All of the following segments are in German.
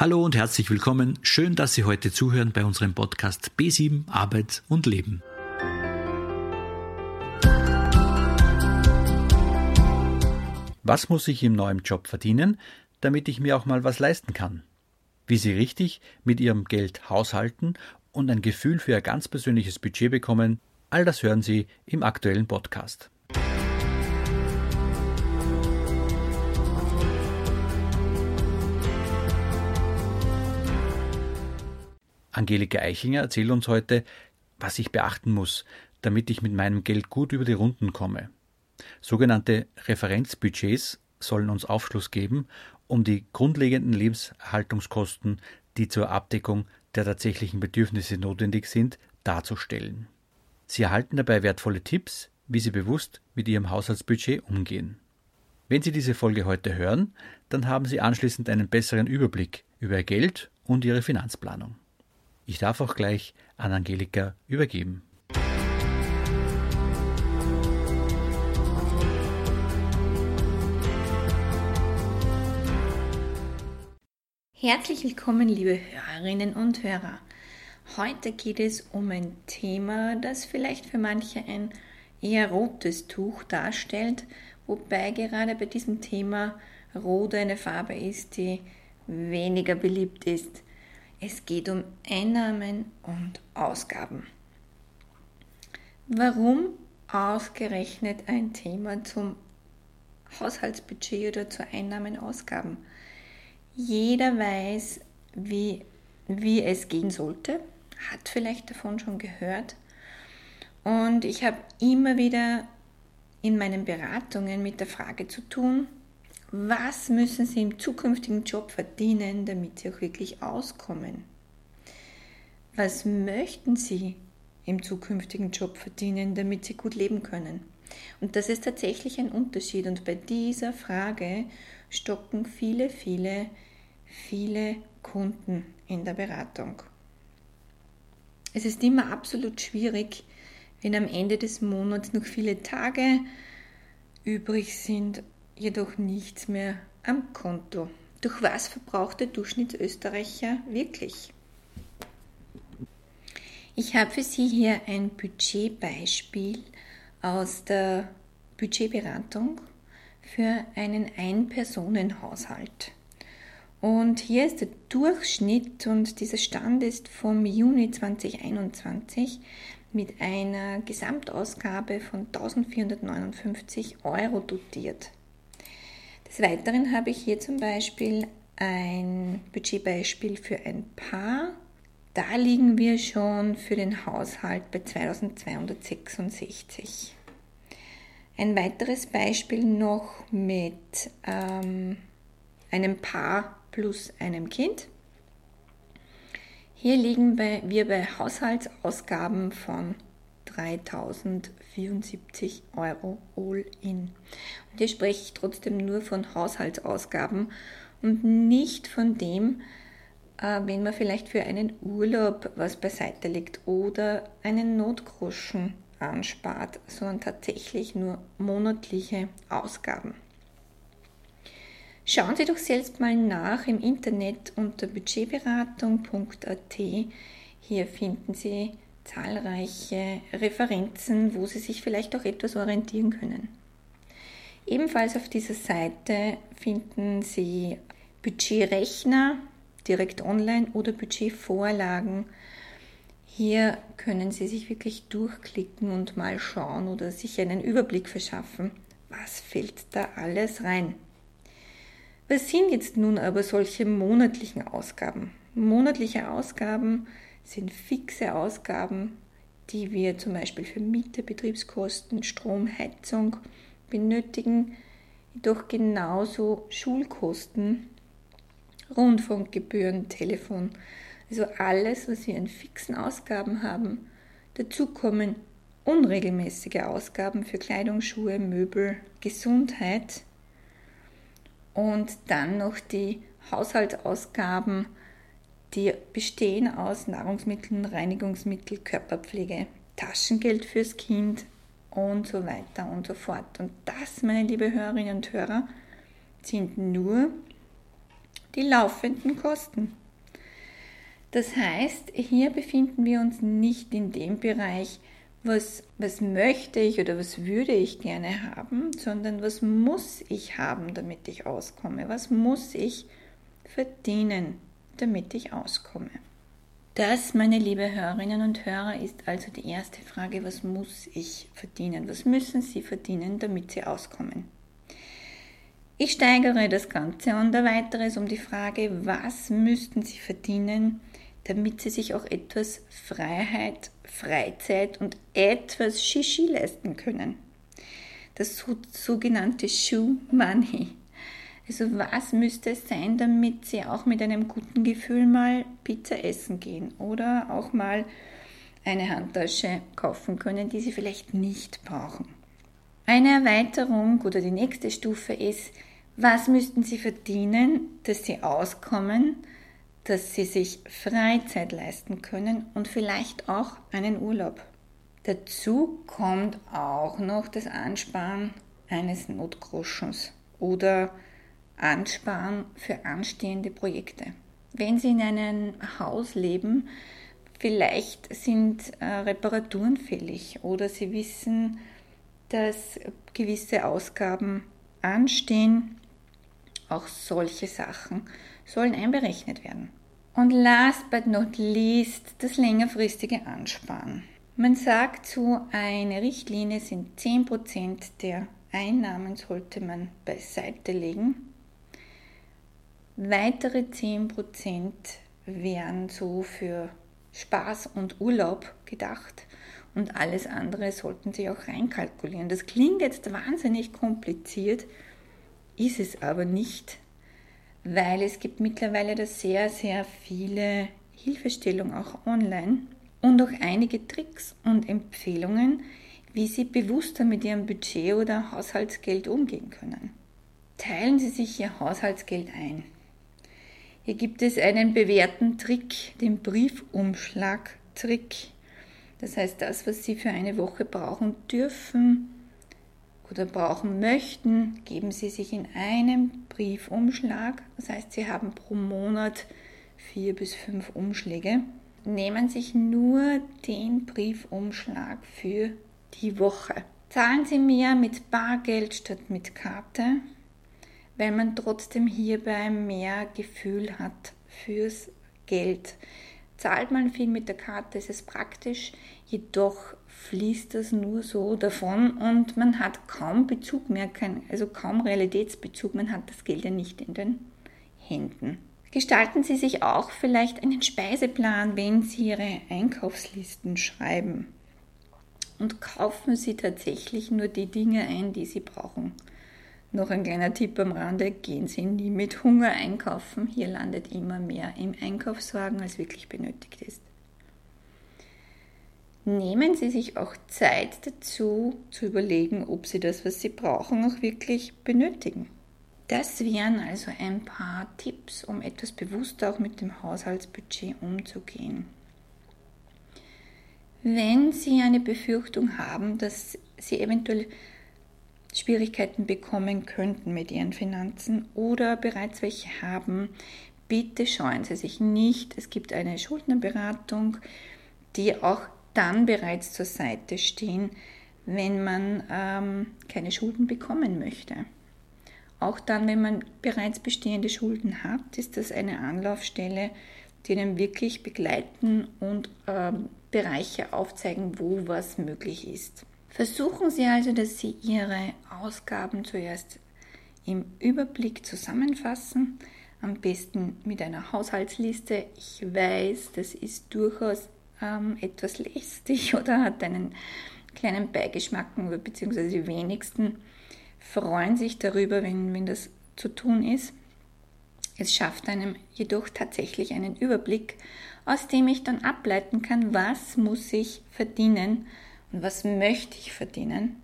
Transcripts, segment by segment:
Hallo und herzlich willkommen. Schön, dass Sie heute zuhören bei unserem Podcast B7 Arbeit und Leben. Was muss ich im neuen Job verdienen, damit ich mir auch mal was leisten kann? Wie Sie richtig mit Ihrem Geld haushalten und ein Gefühl für Ihr ganz persönliches Budget bekommen, all das hören Sie im aktuellen Podcast. Angelika Eichinger erzählt uns heute, was ich beachten muss, damit ich mit meinem Geld gut über die Runden komme. Sogenannte Referenzbudgets sollen uns Aufschluss geben, um die grundlegenden Lebenserhaltungskosten, die zur Abdeckung der tatsächlichen Bedürfnisse notwendig sind, darzustellen. Sie erhalten dabei wertvolle Tipps, wie Sie bewusst mit Ihrem Haushaltsbudget umgehen. Wenn Sie diese Folge heute hören, dann haben Sie anschließend einen besseren Überblick über Ihr Geld und Ihre Finanzplanung. Ich darf auch gleich an Angelika übergeben. Herzlich willkommen, liebe Hörerinnen und Hörer. Heute geht es um ein Thema, das vielleicht für manche ein eher rotes Tuch darstellt, wobei gerade bei diesem Thema Rot eine Farbe ist, die weniger beliebt ist. Es geht um Einnahmen und Ausgaben. Warum ausgerechnet ein Thema zum Haushaltsbudget oder zu Einnahmen und Ausgaben? Jeder weiß, wie, wie es gehen sollte, hat vielleicht davon schon gehört. Und ich habe immer wieder in meinen Beratungen mit der Frage zu tun, was müssen Sie im zukünftigen Job verdienen, damit Sie auch wirklich auskommen? Was möchten Sie im zukünftigen Job verdienen, damit Sie gut leben können? Und das ist tatsächlich ein Unterschied. Und bei dieser Frage stocken viele, viele, viele Kunden in der Beratung. Es ist immer absolut schwierig, wenn am Ende des Monats noch viele Tage übrig sind jedoch nichts mehr am Konto. Durch was verbraucht der Durchschnittsösterreicher wirklich? Ich habe für Sie hier ein Budgetbeispiel aus der Budgetberatung für einen Ein-Personen-Haushalt. Und hier ist der Durchschnitt und dieser Stand ist vom Juni 2021 mit einer Gesamtausgabe von 1459 Euro dotiert. Des Weiteren habe ich hier zum Beispiel ein Budgetbeispiel für ein Paar. Da liegen wir schon für den Haushalt bei 2266. Ein weiteres Beispiel noch mit ähm, einem Paar plus einem Kind. Hier liegen wir bei Haushaltsausgaben von 3074 Euro all-in. Und hier spreche ich trotzdem nur von Haushaltsausgaben und nicht von dem, äh, wenn man vielleicht für einen Urlaub was beiseite legt oder einen Notgroschen anspart, sondern tatsächlich nur monatliche Ausgaben. Schauen Sie doch selbst mal nach im Internet unter budgetberatung.at. Hier finden Sie zahlreiche Referenzen, wo Sie sich vielleicht auch etwas orientieren können. Ebenfalls auf dieser Seite finden Sie Budgetrechner direkt online oder Budgetvorlagen. Hier können Sie sich wirklich durchklicken und mal schauen oder sich einen Überblick verschaffen, was fällt da alles rein. Was sind jetzt nun aber solche monatlichen Ausgaben? Monatliche Ausgaben sind fixe Ausgaben, die wir zum Beispiel für Miete, Betriebskosten, Strom, Heizung benötigen, jedoch genauso Schulkosten, Rundfunkgebühren, Telefon, also alles, was wir an fixen Ausgaben haben. Dazu kommen unregelmäßige Ausgaben für Kleidung, Schuhe, Möbel, Gesundheit und dann noch die Haushaltsausgaben, die bestehen aus Nahrungsmitteln, Reinigungsmittel, Körperpflege, Taschengeld fürs Kind und so weiter und so fort. Und das, meine liebe Hörerinnen und Hörer, sind nur die laufenden Kosten. Das heißt, hier befinden wir uns nicht in dem Bereich, was, was möchte ich oder was würde ich gerne haben, sondern was muss ich haben, damit ich auskomme? Was muss ich verdienen, damit ich auskomme? Das, meine liebe Hörerinnen und Hörer, ist also die erste Frage, was muss ich verdienen? Was müssen Sie verdienen, damit Sie auskommen? Ich steigere das Ganze und erweitere es um die Frage, was müssten Sie verdienen, damit Sie sich auch etwas Freiheit, Freizeit und etwas Shishi leisten können. Das sogenannte Shoe Money. Also was müsste es sein, damit Sie auch mit einem guten Gefühl mal Pizza essen gehen oder auch mal eine Handtasche kaufen können, die Sie vielleicht nicht brauchen. Eine Erweiterung oder die nächste Stufe ist, was müssten Sie verdienen, dass Sie auskommen, dass Sie sich Freizeit leisten können und vielleicht auch einen Urlaub. Dazu kommt auch noch das Ansparen eines Notgroschens oder ansparen für anstehende Projekte. Wenn Sie in einem Haus leben, vielleicht sind äh, Reparaturen fällig oder Sie wissen, dass gewisse Ausgaben anstehen. Auch solche Sachen sollen einberechnet werden. Und last but not least das längerfristige Ansparen. Man sagt so, eine Richtlinie sind 10% der Einnahmen sollte man beiseite legen Weitere 10% wären so für Spaß und Urlaub gedacht und alles andere sollten Sie auch reinkalkulieren. Das klingt jetzt wahnsinnig kompliziert, ist es aber nicht, weil es gibt mittlerweile da sehr, sehr viele Hilfestellungen auch online und auch einige Tricks und Empfehlungen, wie Sie bewusster mit Ihrem Budget oder Haushaltsgeld umgehen können. Teilen Sie sich Ihr Haushaltsgeld ein. Hier gibt es einen bewährten Trick, den Briefumschlag-Trick. Das heißt, das, was Sie für eine Woche brauchen dürfen oder brauchen möchten, geben Sie sich in einem Briefumschlag. Das heißt, Sie haben pro Monat vier bis fünf Umschläge. Nehmen sich nur den Briefumschlag für die Woche. Zahlen Sie mehr mit Bargeld statt mit Karte weil man trotzdem hierbei mehr Gefühl hat fürs Geld. Zahlt man viel mit der Karte, ist es praktisch, jedoch fließt das nur so davon und man hat kaum Bezug mehr, also kaum Realitätsbezug, man hat das Geld ja nicht in den Händen. Gestalten Sie sich auch vielleicht einen Speiseplan, wenn Sie Ihre Einkaufslisten schreiben. Und kaufen Sie tatsächlich nur die Dinge ein, die Sie brauchen. Noch ein kleiner Tipp am Rande, gehen Sie nie mit Hunger einkaufen. Hier landet immer mehr im Einkaufswagen, als wirklich benötigt ist. Nehmen Sie sich auch Zeit dazu, zu überlegen, ob Sie das, was Sie brauchen, auch wirklich benötigen. Das wären also ein paar Tipps, um etwas bewusster auch mit dem Haushaltsbudget umzugehen. Wenn Sie eine Befürchtung haben, dass Sie eventuell Schwierigkeiten bekommen könnten mit ihren Finanzen oder bereits welche haben, bitte scheuen Sie sich nicht. Es gibt eine Schuldnerberatung, die auch dann bereits zur Seite stehen, wenn man ähm, keine Schulden bekommen möchte. Auch dann, wenn man bereits bestehende Schulden hat, ist das eine Anlaufstelle, die einen wirklich begleiten und ähm, Bereiche aufzeigen, wo was möglich ist. Versuchen Sie also, dass Sie Ihre Ausgaben zuerst im Überblick zusammenfassen, am besten mit einer Haushaltsliste. Ich weiß, das ist durchaus ähm, etwas lästig oder hat einen kleinen Beigeschmack, beziehungsweise die wenigsten freuen sich darüber, wenn, wenn das zu tun ist. Es schafft einem jedoch tatsächlich einen Überblick, aus dem ich dann ableiten kann, was muss ich verdienen, und was möchte ich verdienen?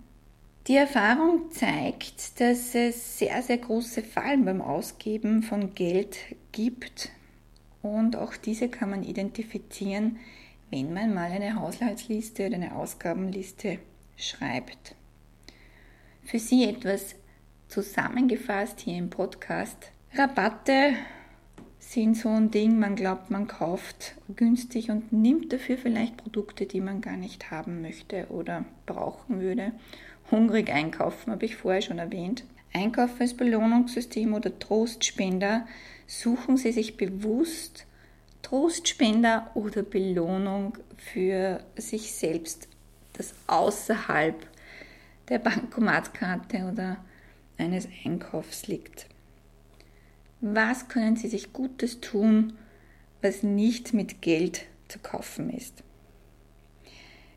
Die Erfahrung zeigt, dass es sehr, sehr große Fallen beim Ausgeben von Geld gibt und auch diese kann man identifizieren, wenn man mal eine Haushaltsliste oder eine Ausgabenliste schreibt. Für Sie etwas zusammengefasst hier im Podcast. Rabatte sind so ein Ding, man glaubt, man kauft günstig und nimmt dafür vielleicht Produkte, die man gar nicht haben möchte oder brauchen würde. Hungrig einkaufen, habe ich vorher schon erwähnt. Einkaufen als Belohnungssystem oder Trostspender. Suchen Sie sich bewusst Trostspender oder Belohnung für sich selbst, das außerhalb der Bankomatkarte oder eines Einkaufs liegt. Was können Sie sich Gutes tun, was nicht mit Geld zu kaufen ist?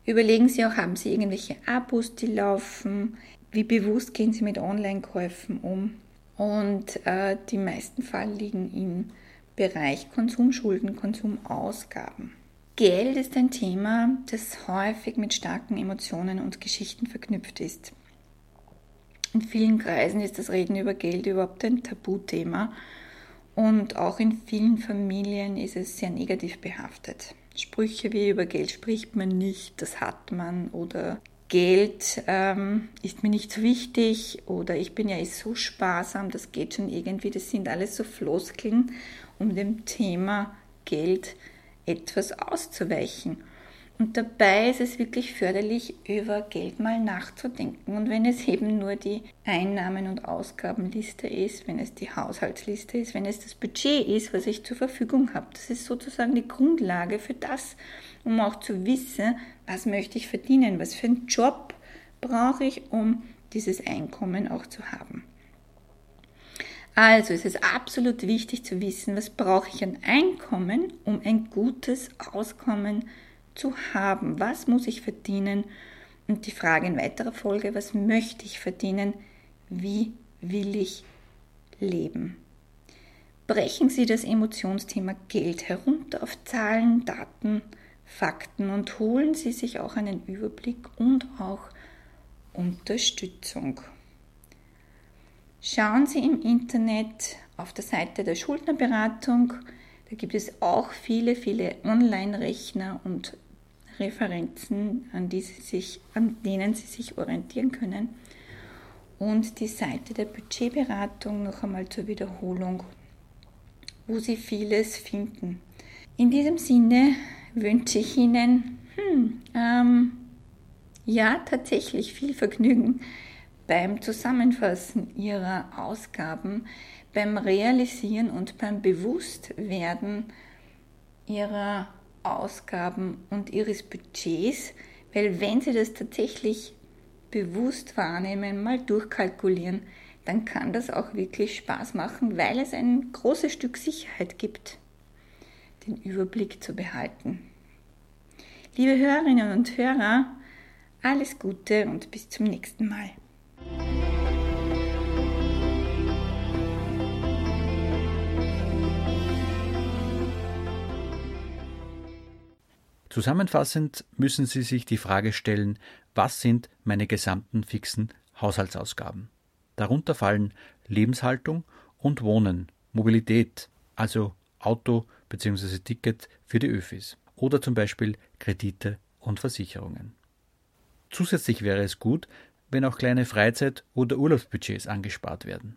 Überlegen Sie auch, haben Sie irgendwelche Abos, die laufen? Wie bewusst gehen Sie mit Online-Käufen um? Und äh, die meisten Fall liegen im Bereich Konsumschulden, Konsumausgaben. Geld ist ein Thema, das häufig mit starken Emotionen und Geschichten verknüpft ist. In vielen Kreisen ist das Reden über Geld überhaupt ein Tabuthema und auch in vielen Familien ist es sehr negativ behaftet. Sprüche wie über Geld spricht man nicht, das hat man oder Geld ähm, ist mir nicht so wichtig oder ich bin ja eh so sparsam, das geht schon irgendwie. Das sind alles so Floskeln, um dem Thema Geld etwas auszuweichen. Und dabei ist es wirklich förderlich, über Geld mal nachzudenken. Und wenn es eben nur die Einnahmen- und Ausgabenliste ist, wenn es die Haushaltsliste ist, wenn es das Budget ist, was ich zur Verfügung habe, das ist sozusagen die Grundlage für das, um auch zu wissen, was möchte ich verdienen, was für einen Job brauche ich, um dieses Einkommen auch zu haben. Also es ist absolut wichtig zu wissen, was brauche ich an Einkommen, um ein gutes Auskommen zu zu haben. Was muss ich verdienen? Und die Frage in weiterer Folge, was möchte ich verdienen? Wie will ich leben? Brechen Sie das Emotionsthema Geld herunter auf Zahlen, Daten, Fakten und holen Sie sich auch einen Überblick und auch Unterstützung. Schauen Sie im Internet auf der Seite der Schuldnerberatung. Da gibt es auch viele, viele Online-Rechner und Referenzen, an, die sie sich, an denen Sie sich orientieren können. Und die Seite der Budgetberatung noch einmal zur Wiederholung, wo Sie vieles finden. In diesem Sinne wünsche ich Ihnen hm, ähm, ja tatsächlich viel Vergnügen beim Zusammenfassen Ihrer Ausgaben, beim Realisieren und beim Bewusstwerden Ihrer Ausgaben und ihres Budgets, weil wenn sie das tatsächlich bewusst wahrnehmen, mal durchkalkulieren, dann kann das auch wirklich Spaß machen, weil es ein großes Stück Sicherheit gibt, den Überblick zu behalten. Liebe Hörerinnen und Hörer, alles Gute und bis zum nächsten Mal. Zusammenfassend müssen Sie sich die Frage stellen, was sind meine gesamten fixen Haushaltsausgaben? Darunter fallen Lebenshaltung und Wohnen, Mobilität, also Auto bzw. Ticket für die Öfis oder zum Beispiel Kredite und Versicherungen. Zusätzlich wäre es gut, wenn auch kleine Freizeit- oder Urlaubsbudgets angespart werden.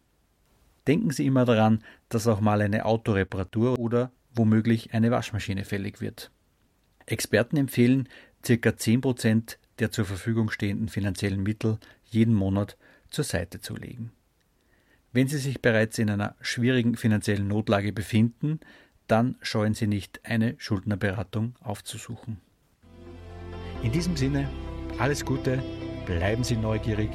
Denken Sie immer daran, dass auch mal eine Autoreparatur oder womöglich eine Waschmaschine fällig wird. Experten empfehlen, ca. 10 Prozent der zur Verfügung stehenden finanziellen Mittel jeden Monat zur Seite zu legen. Wenn Sie sich bereits in einer schwierigen finanziellen Notlage befinden, dann scheuen Sie nicht, eine Schuldnerberatung aufzusuchen. In diesem Sinne, alles Gute, bleiben Sie neugierig,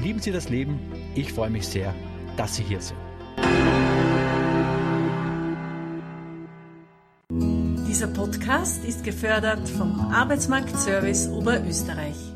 lieben Sie das Leben. Ich freue mich sehr, dass Sie hier sind. Podcast ist gefördert vom Arbeitsmarktservice Oberösterreich.